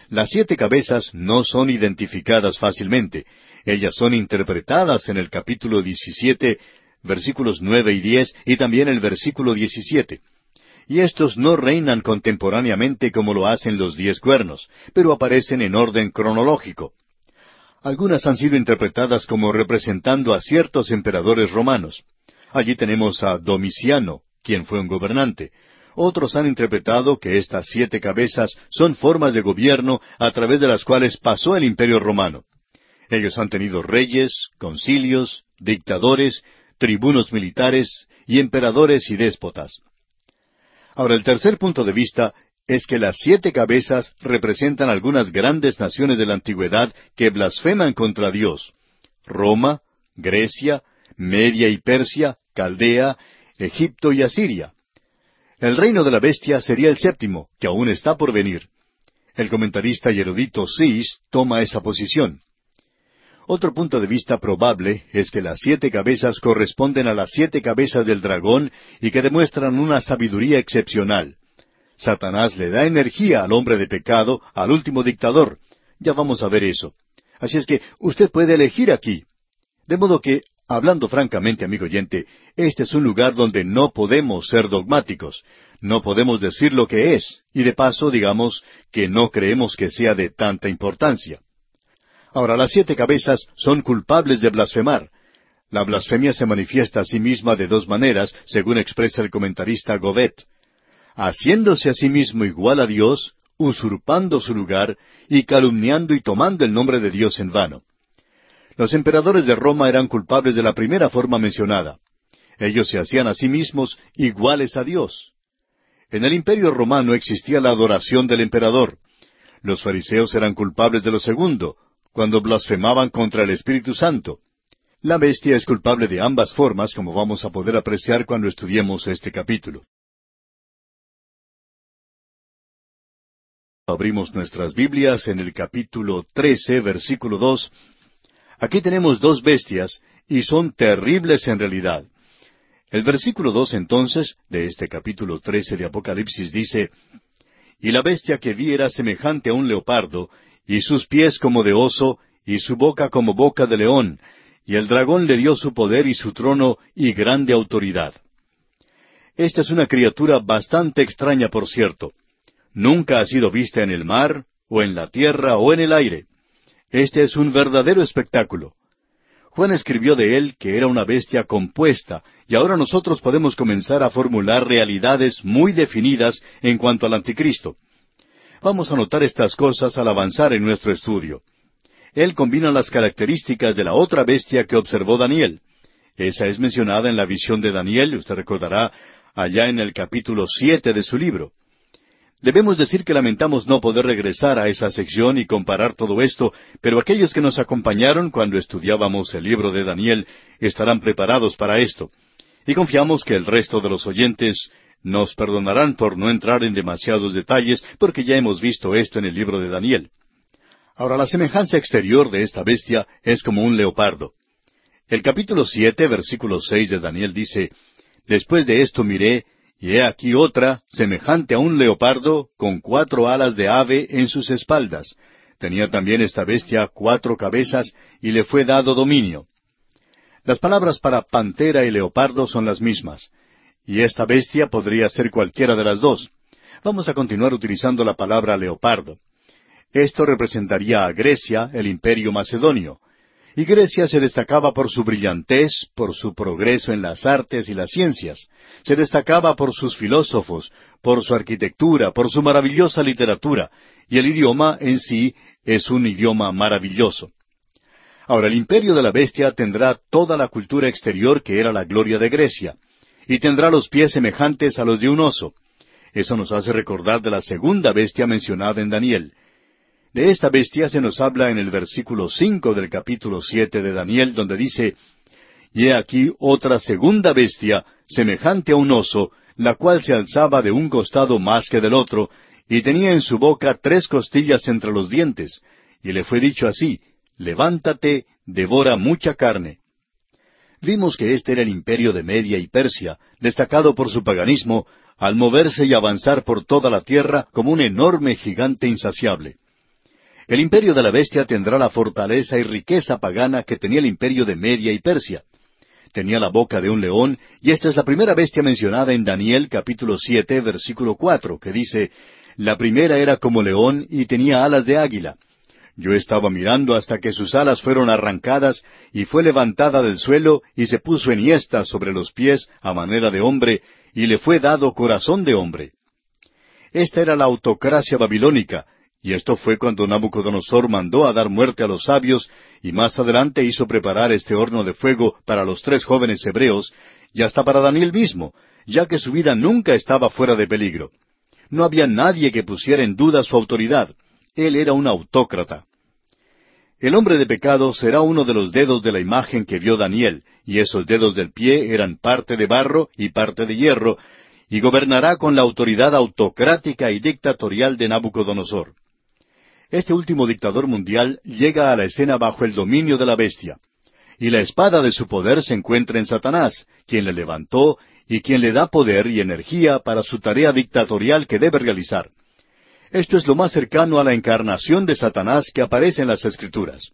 Las siete cabezas no son identificadas fácilmente. Ellas son interpretadas en el capítulo 17, versículos nueve y diez, y también el versículo 17. Y estos no reinan contemporáneamente como lo hacen los diez cuernos, pero aparecen en orden cronológico. Algunas han sido interpretadas como representando a ciertos emperadores romanos. Allí tenemos a Domiciano, quien fue un gobernante. Otros han interpretado que estas siete cabezas son formas de gobierno a través de las cuales pasó el imperio romano. Ellos han tenido reyes, concilios, dictadores, tribunos militares y emperadores y déspotas. Ahora, el tercer punto de vista es que las siete cabezas representan algunas grandes naciones de la antigüedad que blasfeman contra Dios. Roma, Grecia, Media y Persia, Caldea, Egipto y Asiria. El reino de la bestia sería el séptimo, que aún está por venir. El comentarista y erudito Cis toma esa posición. Otro punto de vista probable es que las siete cabezas corresponden a las siete cabezas del dragón y que demuestran una sabiduría excepcional. Satanás le da energía al hombre de pecado, al último dictador. Ya vamos a ver eso. Así es que usted puede elegir aquí. De modo que Hablando francamente, amigo oyente, este es un lugar donde no podemos ser dogmáticos, no podemos decir lo que es, y de paso digamos que no creemos que sea de tanta importancia. Ahora, las siete cabezas son culpables de blasfemar. La blasfemia se manifiesta a sí misma de dos maneras, según expresa el comentarista Govet. Haciéndose a sí mismo igual a Dios, usurpando su lugar, y calumniando y tomando el nombre de Dios en vano. Los emperadores de Roma eran culpables de la primera forma mencionada. Ellos se hacían a sí mismos iguales a Dios. En el imperio romano existía la adoración del emperador. Los fariseos eran culpables de lo segundo, cuando blasfemaban contra el Espíritu Santo. La bestia es culpable de ambas formas, como vamos a poder apreciar cuando estudiemos este capítulo. Abrimos nuestras Biblias en el capítulo 13, versículo 2, Aquí tenemos dos bestias, y son terribles en realidad. El versículo dos entonces, de este capítulo trece de Apocalipsis dice, Y la bestia que vi era semejante a un leopardo, y sus pies como de oso, y su boca como boca de león, y el dragón le dio su poder y su trono y grande autoridad. Esta es una criatura bastante extraña, por cierto. Nunca ha sido vista en el mar, o en la tierra, o en el aire. Este es un verdadero espectáculo. Juan escribió de él que era una bestia compuesta, y ahora nosotros podemos comenzar a formular realidades muy definidas en cuanto al anticristo. Vamos a notar estas cosas al avanzar en nuestro estudio. Él combina las características de la otra bestia que observó Daniel. Esa es mencionada en la visión de Daniel, usted recordará, allá en el capítulo siete de su libro. Debemos decir que lamentamos no poder regresar a esa sección y comparar todo esto, pero aquellos que nos acompañaron cuando estudiábamos el libro de Daniel estarán preparados para esto. Y confiamos que el resto de los oyentes nos perdonarán por no entrar en demasiados detalles, porque ya hemos visto esto en el libro de Daniel. Ahora, la semejanza exterior de esta bestia es como un leopardo. El capítulo siete, versículo seis de Daniel dice, Después de esto miré, y he aquí otra, semejante a un leopardo, con cuatro alas de ave en sus espaldas. Tenía también esta bestia cuatro cabezas, y le fue dado dominio. Las palabras para pantera y leopardo son las mismas, y esta bestia podría ser cualquiera de las dos. Vamos a continuar utilizando la palabra leopardo. Esto representaría a Grecia, el imperio macedonio. Y Grecia se destacaba por su brillantez, por su progreso en las artes y las ciencias. Se destacaba por sus filósofos, por su arquitectura, por su maravillosa literatura, y el idioma en sí es un idioma maravilloso. Ahora, el imperio de la bestia tendrá toda la cultura exterior que era la gloria de Grecia, y tendrá los pies semejantes a los de un oso. Eso nos hace recordar de la segunda bestia mencionada en Daniel, de esta bestia se nos habla en el versículo cinco del capítulo siete de Daniel, donde dice Y he aquí otra segunda bestia, semejante a un oso, la cual se alzaba de un costado más que del otro, y tenía en su boca tres costillas entre los dientes, y le fue dicho así, Levántate, devora mucha carne. Vimos que este era el imperio de Media y Persia, destacado por su paganismo, al moverse y avanzar por toda la tierra como un enorme gigante insaciable. El imperio de la bestia tendrá la fortaleza y riqueza pagana que tenía el imperio de Media y Persia. Tenía la boca de un león, y esta es la primera bestia mencionada en Daniel capítulo siete, versículo cuatro, que dice, La primera era como león y tenía alas de águila. Yo estaba mirando hasta que sus alas fueron arrancadas y fue levantada del suelo y se puso enhiesta sobre los pies a manera de hombre y le fue dado corazón de hombre. Esta era la autocracia babilónica, y esto fue cuando Nabucodonosor mandó a dar muerte a los sabios y más adelante hizo preparar este horno de fuego para los tres jóvenes hebreos y hasta para Daniel mismo, ya que su vida nunca estaba fuera de peligro. No había nadie que pusiera en duda su autoridad. Él era un autócrata. El hombre de pecado será uno de los dedos de la imagen que vio Daniel, y esos dedos del pie eran parte de barro y parte de hierro, y gobernará con la autoridad autocrática y dictatorial de Nabucodonosor. Este último dictador mundial llega a la escena bajo el dominio de la bestia, y la espada de su poder se encuentra en Satanás, quien le levantó y quien le da poder y energía para su tarea dictatorial que debe realizar. Esto es lo más cercano a la encarnación de Satanás que aparece en las Escrituras.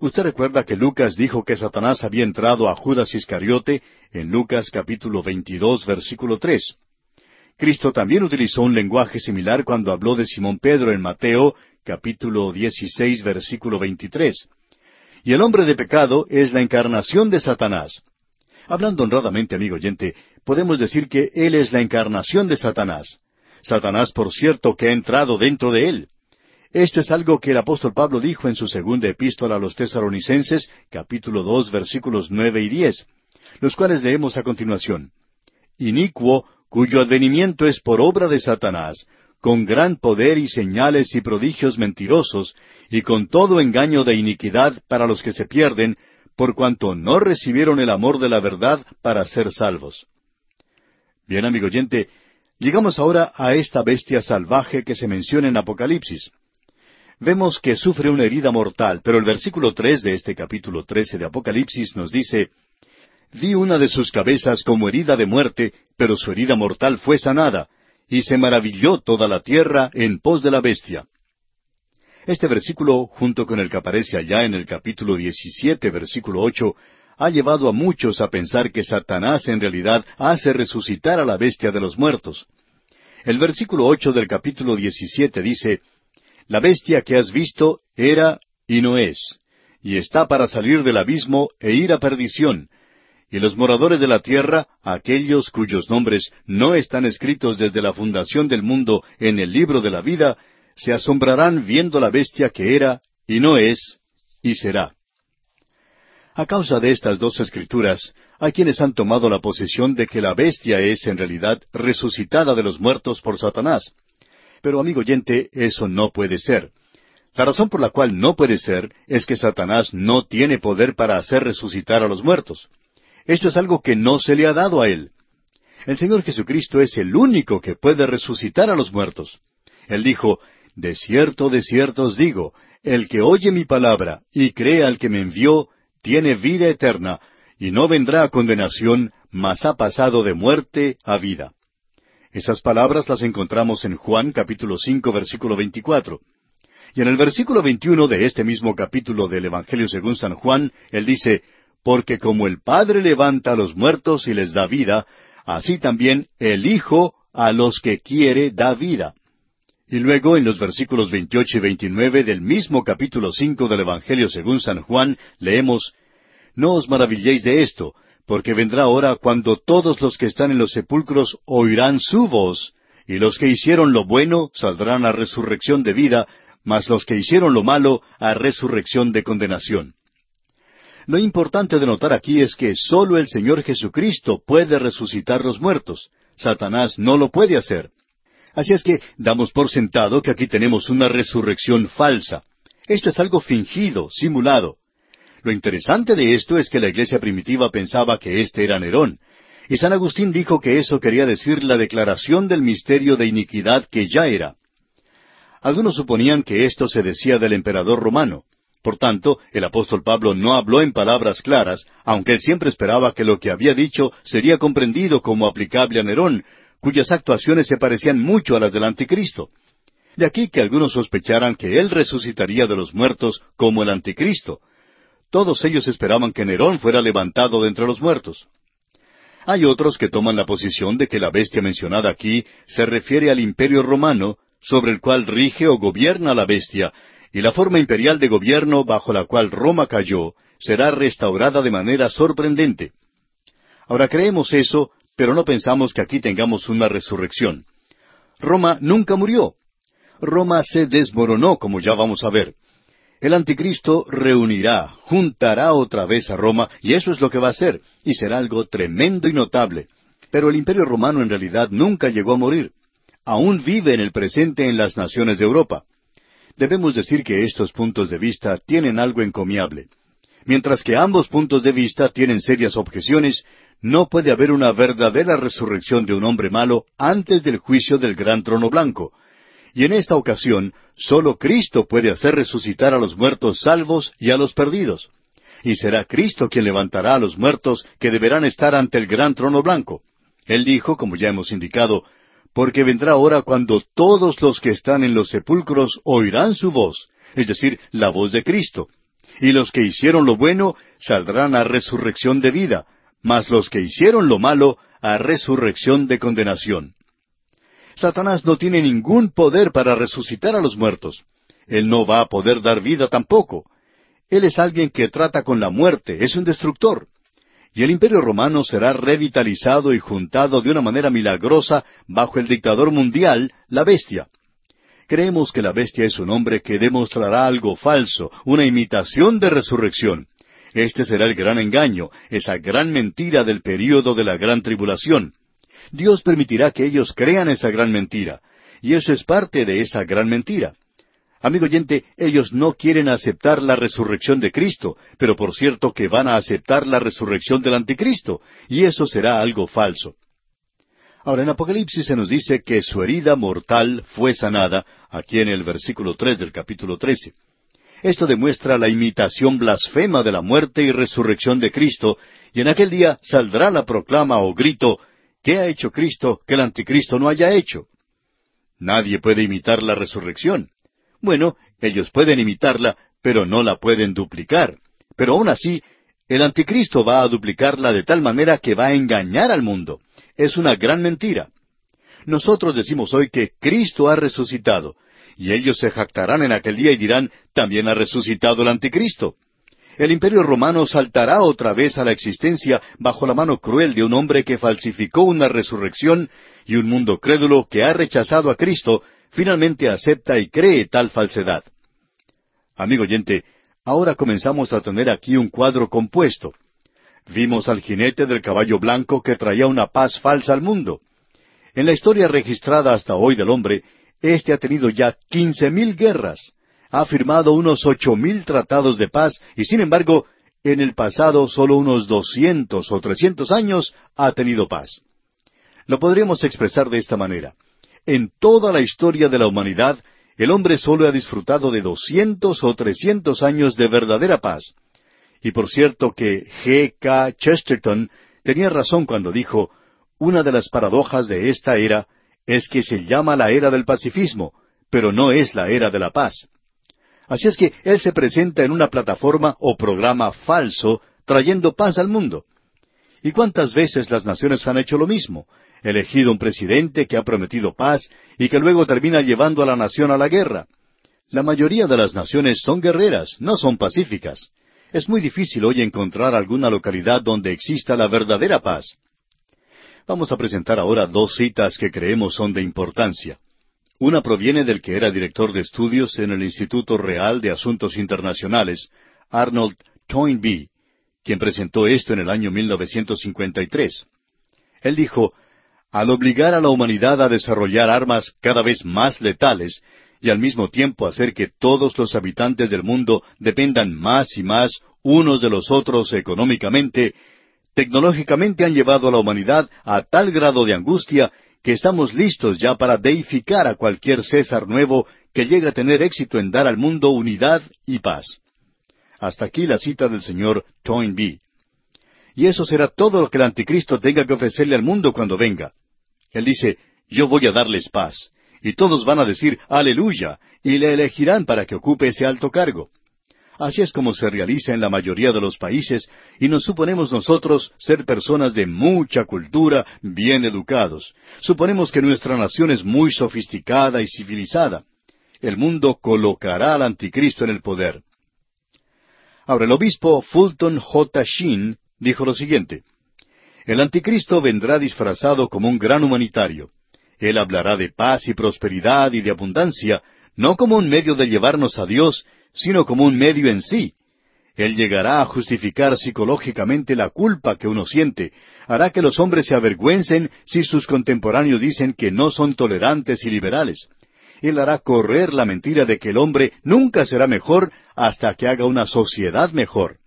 Usted recuerda que Lucas dijo que Satanás había entrado a Judas Iscariote en Lucas capítulo 22 versículo 3. Cristo también utilizó un lenguaje similar cuando habló de Simón Pedro en Mateo capítulo 16 versículo 23. Y el hombre de pecado es la encarnación de Satanás. Hablando honradamente, amigo oyente, podemos decir que Él es la encarnación de Satanás. Satanás, por cierto, que ha entrado dentro de él. Esto es algo que el apóstol Pablo dijo en su segunda epístola a los tesaronicenses, capítulo dos, versículos nueve y diez, los cuales leemos a continuación. Inicuo, cuyo advenimiento es por obra de Satanás, con gran poder y señales y prodigios mentirosos, y con todo engaño de iniquidad para los que se pierden, por cuanto no recibieron el amor de la verdad para ser salvos. Bien, amigo oyente, Llegamos ahora a esta bestia salvaje que se menciona en Apocalipsis. Vemos que sufre una herida mortal, pero el versículo tres de este capítulo trece de Apocalipsis nos dice Vi una de sus cabezas como herida de muerte, pero su herida mortal fue sanada, y se maravilló toda la tierra en pos de la bestia. Este versículo, junto con el que aparece allá en el capítulo diecisiete, versículo ocho, ha llevado a muchos a pensar que Satanás en realidad hace resucitar a la bestia de los muertos. El versículo ocho del capítulo diecisiete dice, La bestia que has visto era y no es, y está para salir del abismo e ir a perdición, y los moradores de la tierra, aquellos cuyos nombres no están escritos desde la fundación del mundo en el libro de la vida, se asombrarán viendo la bestia que era y no es y será. A causa de estas dos escrituras, hay quienes han tomado la posición de que la bestia es en realidad resucitada de los muertos por Satanás. Pero amigo oyente, eso no puede ser. La razón por la cual no puede ser es que Satanás no tiene poder para hacer resucitar a los muertos. Esto es algo que no se le ha dado a él. El Señor Jesucristo es el único que puede resucitar a los muertos. Él dijo, De cierto, de cierto os digo, el que oye mi palabra y cree al que me envió, tiene vida eterna, y no vendrá a condenación, mas ha pasado de muerte a vida. Esas palabras las encontramos en Juan capítulo cinco versículo veinticuatro. Y en el versículo veintiuno de este mismo capítulo del Evangelio según San Juan, él dice, Porque como el Padre levanta a los muertos y les da vida, así también el Hijo a los que quiere da vida. Y luego en los versículos 28 y 29 del mismo capítulo 5 del Evangelio según San Juan leemos, No os maravilléis de esto, porque vendrá hora cuando todos los que están en los sepulcros oirán su voz, y los que hicieron lo bueno saldrán a resurrección de vida, mas los que hicieron lo malo a resurrección de condenación. Lo importante de notar aquí es que sólo el Señor Jesucristo puede resucitar los muertos. Satanás no lo puede hacer. Así es que damos por sentado que aquí tenemos una resurrección falsa. Esto es algo fingido, simulado. Lo interesante de esto es que la iglesia primitiva pensaba que este era Nerón, y San Agustín dijo que eso quería decir la declaración del misterio de iniquidad que ya era. Algunos suponían que esto se decía del emperador romano. Por tanto, el apóstol Pablo no habló en palabras claras, aunque él siempre esperaba que lo que había dicho sería comprendido como aplicable a Nerón, cuyas actuaciones se parecían mucho a las del anticristo. De aquí que algunos sospecharan que él resucitaría de los muertos como el anticristo. Todos ellos esperaban que Nerón fuera levantado de entre los muertos. Hay otros que toman la posición de que la bestia mencionada aquí se refiere al imperio romano, sobre el cual rige o gobierna la bestia, y la forma imperial de gobierno bajo la cual Roma cayó será restaurada de manera sorprendente. Ahora creemos eso, pero no pensamos que aquí tengamos una resurrección. Roma nunca murió. Roma se desmoronó, como ya vamos a ver. El anticristo reunirá, juntará otra vez a Roma, y eso es lo que va a hacer, y será algo tremendo y notable. Pero el imperio romano en realidad nunca llegó a morir. Aún vive en el presente en las naciones de Europa debemos decir que estos puntos de vista tienen algo encomiable. Mientras que ambos puntos de vista tienen serias objeciones, no puede haber una verdadera resurrección de un hombre malo antes del juicio del gran trono blanco. Y en esta ocasión, solo Cristo puede hacer resucitar a los muertos salvos y a los perdidos. Y será Cristo quien levantará a los muertos que deberán estar ante el gran trono blanco. Él dijo, como ya hemos indicado, porque vendrá hora cuando todos los que están en los sepulcros oirán su voz, es decir, la voz de Cristo. Y los que hicieron lo bueno saldrán a resurrección de vida, mas los que hicieron lo malo a resurrección de condenación. Satanás no tiene ningún poder para resucitar a los muertos. Él no va a poder dar vida tampoco. Él es alguien que trata con la muerte, es un destructor y el imperio romano será revitalizado y juntado de una manera milagrosa bajo el dictador mundial, la bestia. Creemos que la bestia es un hombre que demostrará algo falso, una imitación de resurrección. Este será el gran engaño, esa gran mentira del período de la gran tribulación. Dios permitirá que ellos crean esa gran mentira, y eso es parte de esa gran mentira. Amigo oyente, ellos no quieren aceptar la resurrección de Cristo, pero por cierto que van a aceptar la resurrección del anticristo, y eso será algo falso. Ahora en Apocalipsis se nos dice que su herida mortal fue sanada, aquí en el versículo tres del capítulo trece. Esto demuestra la imitación blasfema de la muerte y resurrección de Cristo, y en aquel día saldrá la proclama o grito, ¿qué ha hecho Cristo que el anticristo no haya hecho? Nadie puede imitar la resurrección. Bueno, ellos pueden imitarla, pero no la pueden duplicar. Pero aún así, el anticristo va a duplicarla de tal manera que va a engañar al mundo. Es una gran mentira. Nosotros decimos hoy que Cristo ha resucitado, y ellos se jactarán en aquel día y dirán, también ha resucitado el anticristo. El imperio romano saltará otra vez a la existencia bajo la mano cruel de un hombre que falsificó una resurrección y un mundo crédulo que ha rechazado a Cristo finalmente acepta y cree tal falsedad. Amigo oyente, ahora comenzamos a tener aquí un cuadro compuesto. Vimos al jinete del caballo blanco que traía una paz falsa al mundo. En la historia registrada hasta hoy del hombre, éste ha tenido ya quince mil guerras, ha firmado unos ocho mil tratados de paz y sin embargo, en el pasado solo unos doscientos o trescientos años ha tenido paz. Lo podríamos expresar de esta manera. En toda la historia de la humanidad, el hombre solo ha disfrutado de doscientos o trescientos años de verdadera paz. Y por cierto que G. K. Chesterton tenía razón cuando dijo, una de las paradojas de esta era es que se llama la era del pacifismo, pero no es la era de la paz. Así es que él se presenta en una plataforma o programa falso, trayendo paz al mundo. ¿Y cuántas veces las naciones han hecho lo mismo? Elegido un presidente que ha prometido paz y que luego termina llevando a la nación a la guerra. La mayoría de las naciones son guerreras, no son pacíficas. Es muy difícil hoy encontrar alguna localidad donde exista la verdadera paz. Vamos a presentar ahora dos citas que creemos son de importancia. Una proviene del que era director de estudios en el Instituto Real de Asuntos Internacionales, Arnold Toynbee, quien presentó esto en el año 1953. Él dijo, al obligar a la humanidad a desarrollar armas cada vez más letales y al mismo tiempo hacer que todos los habitantes del mundo dependan más y más unos de los otros económicamente, tecnológicamente han llevado a la humanidad a tal grado de angustia que estamos listos ya para deificar a cualquier César nuevo que llegue a tener éxito en dar al mundo unidad y paz. Hasta aquí la cita del señor Toynbee. Y eso será todo lo que el anticristo tenga que ofrecerle al mundo cuando venga. Él dice, yo voy a darles paz. Y todos van a decir, aleluya, y le elegirán para que ocupe ese alto cargo. Así es como se realiza en la mayoría de los países, y nos suponemos nosotros ser personas de mucha cultura, bien educados. Suponemos que nuestra nación es muy sofisticada y civilizada. El mundo colocará al anticristo en el poder. Ahora, el obispo Fulton J. Sheen dijo lo siguiente, El anticristo vendrá disfrazado como un gran humanitario. Él hablará de paz y prosperidad y de abundancia, no como un medio de llevarnos a Dios, sino como un medio en sí. Él llegará a justificar psicológicamente la culpa que uno siente, hará que los hombres se avergüencen si sus contemporáneos dicen que no son tolerantes y liberales. Él hará correr la mentira de que el hombre nunca será mejor hasta que haga una sociedad mejor.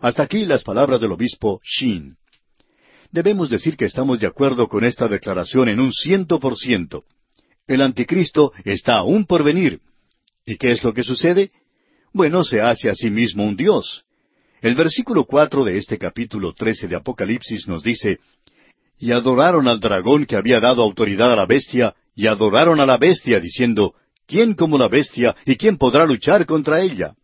Hasta aquí las palabras del obispo Sheen. Debemos decir que estamos de acuerdo con esta declaración en un ciento por ciento. El anticristo está aún por venir. ¿Y qué es lo que sucede? Bueno, se hace a sí mismo un Dios. El versículo cuatro de este capítulo trece de Apocalipsis nos dice, Y adoraron al dragón que había dado autoridad a la bestia, y adoraron a la bestia, diciendo, ¿quién como la bestia y quién podrá luchar contra ella?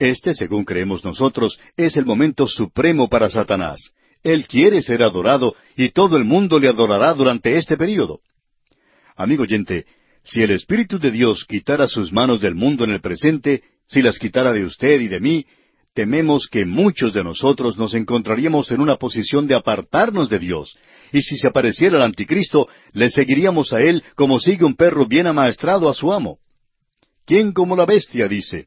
Este, según creemos nosotros, es el momento supremo para Satanás. Él quiere ser adorado y todo el mundo le adorará durante este período. Amigo oyente, si el Espíritu de Dios quitara sus manos del mundo en el presente, si las quitara de usted y de mí, tememos que muchos de nosotros nos encontraríamos en una posición de apartarnos de Dios y si se apareciera el anticristo, le seguiríamos a él como sigue un perro bien amaestrado a su amo. ¿Quién como la bestia? dice.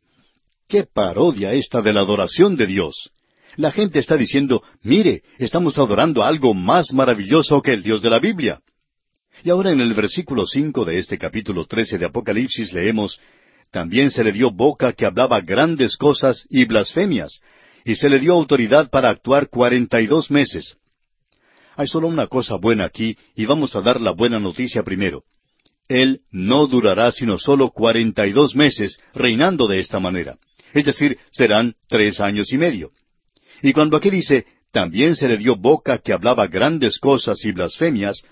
¡Qué parodia esta de la adoración de Dios! La gente está diciendo, mire, estamos adorando algo más maravilloso que el Dios de la Biblia. Y ahora en el versículo cinco de este capítulo trece de Apocalipsis leemos, también se le dio boca que hablaba grandes cosas y blasfemias, y se le dio autoridad para actuar cuarenta y dos meses. Hay solo una cosa buena aquí y vamos a dar la buena noticia primero. Él no durará sino solo cuarenta y dos meses reinando de esta manera. Es decir, serán tres años y medio. Y cuando aquí dice, también se le dio boca que hablaba grandes cosas y blasfemias,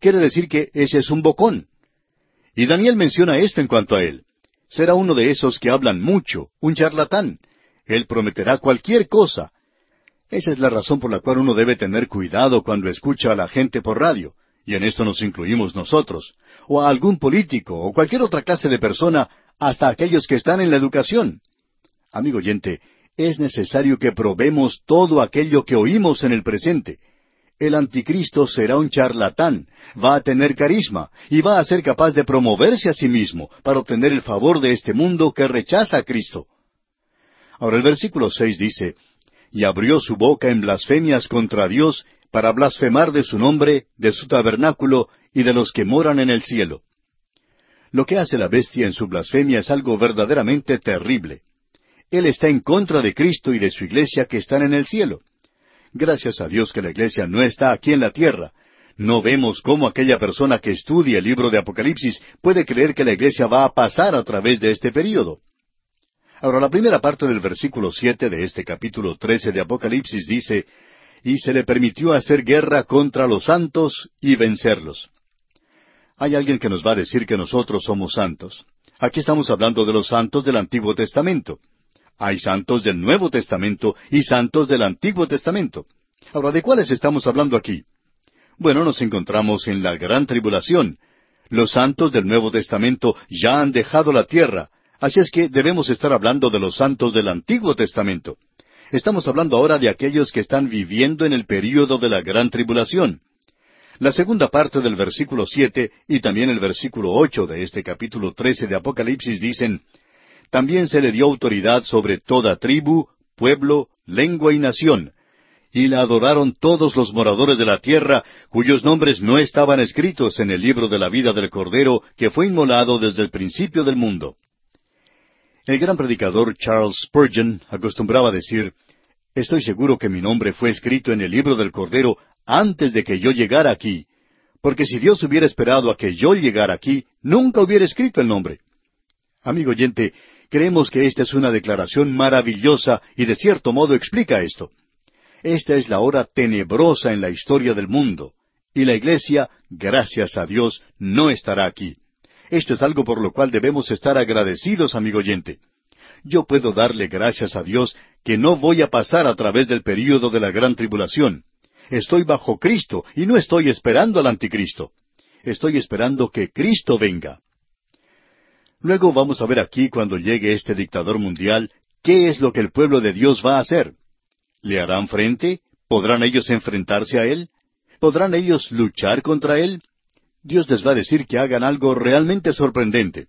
quiere decir que ese es un bocón. Y Daniel menciona esto en cuanto a él. Será uno de esos que hablan mucho, un charlatán. Él prometerá cualquier cosa, esa es la razón por la cual uno debe tener cuidado cuando escucha a la gente por radio, y en esto nos incluimos nosotros, o a algún político, o cualquier otra clase de persona, hasta aquellos que están en la educación. Amigo oyente, es necesario que probemos todo aquello que oímos en el presente. El anticristo será un charlatán, va a tener carisma y va a ser capaz de promoverse a sí mismo para obtener el favor de este mundo que rechaza a Cristo. Ahora el versículo seis dice, y abrió su boca en blasfemias contra Dios para blasfemar de su nombre, de su tabernáculo y de los que moran en el cielo. Lo que hace la bestia en su blasfemia es algo verdaderamente terrible. Él está en contra de Cristo y de su iglesia que están en el cielo. Gracias a Dios que la iglesia no está aquí en la tierra. No vemos cómo aquella persona que estudia el libro de Apocalipsis puede creer que la iglesia va a pasar a través de este período. Ahora, la primera parte del versículo siete de este capítulo trece de Apocalipsis dice, y se le permitió hacer guerra contra los santos y vencerlos. Hay alguien que nos va a decir que nosotros somos santos. Aquí estamos hablando de los santos del Antiguo Testamento. Hay santos del Nuevo Testamento y santos del Antiguo Testamento. Ahora, ¿de cuáles estamos hablando aquí? Bueno, nos encontramos en la gran tribulación. Los santos del Nuevo Testamento ya han dejado la tierra, Así es que debemos estar hablando de los santos del Antiguo Testamento. Estamos hablando ahora de aquellos que están viviendo en el período de la gran tribulación. La segunda parte del versículo siete y también el versículo ocho de este capítulo trece de Apocalipsis dicen También se le dio autoridad sobre toda tribu, pueblo, lengua y nación, y la adoraron todos los moradores de la tierra, cuyos nombres no estaban escritos en el libro de la vida del Cordero, que fue inmolado desde el principio del mundo. El gran predicador Charles Spurgeon acostumbraba decir, Estoy seguro que mi nombre fue escrito en el libro del Cordero antes de que yo llegara aquí, porque si Dios hubiera esperado a que yo llegara aquí, nunca hubiera escrito el nombre. Amigo oyente, creemos que esta es una declaración maravillosa y de cierto modo explica esto. Esta es la hora tenebrosa en la historia del mundo, y la Iglesia, gracias a Dios, no estará aquí. Esto es algo por lo cual debemos estar agradecidos, amigo oyente. Yo puedo darle gracias a Dios que no voy a pasar a través del período de la gran tribulación. Estoy bajo Cristo y no estoy esperando al anticristo. Estoy esperando que Cristo venga. Luego vamos a ver aquí, cuando llegue este dictador mundial, qué es lo que el pueblo de Dios va a hacer. ¿Le harán frente? ¿Podrán ellos enfrentarse a él? ¿Podrán ellos luchar contra él? Dios les va a decir que hagan algo realmente sorprendente.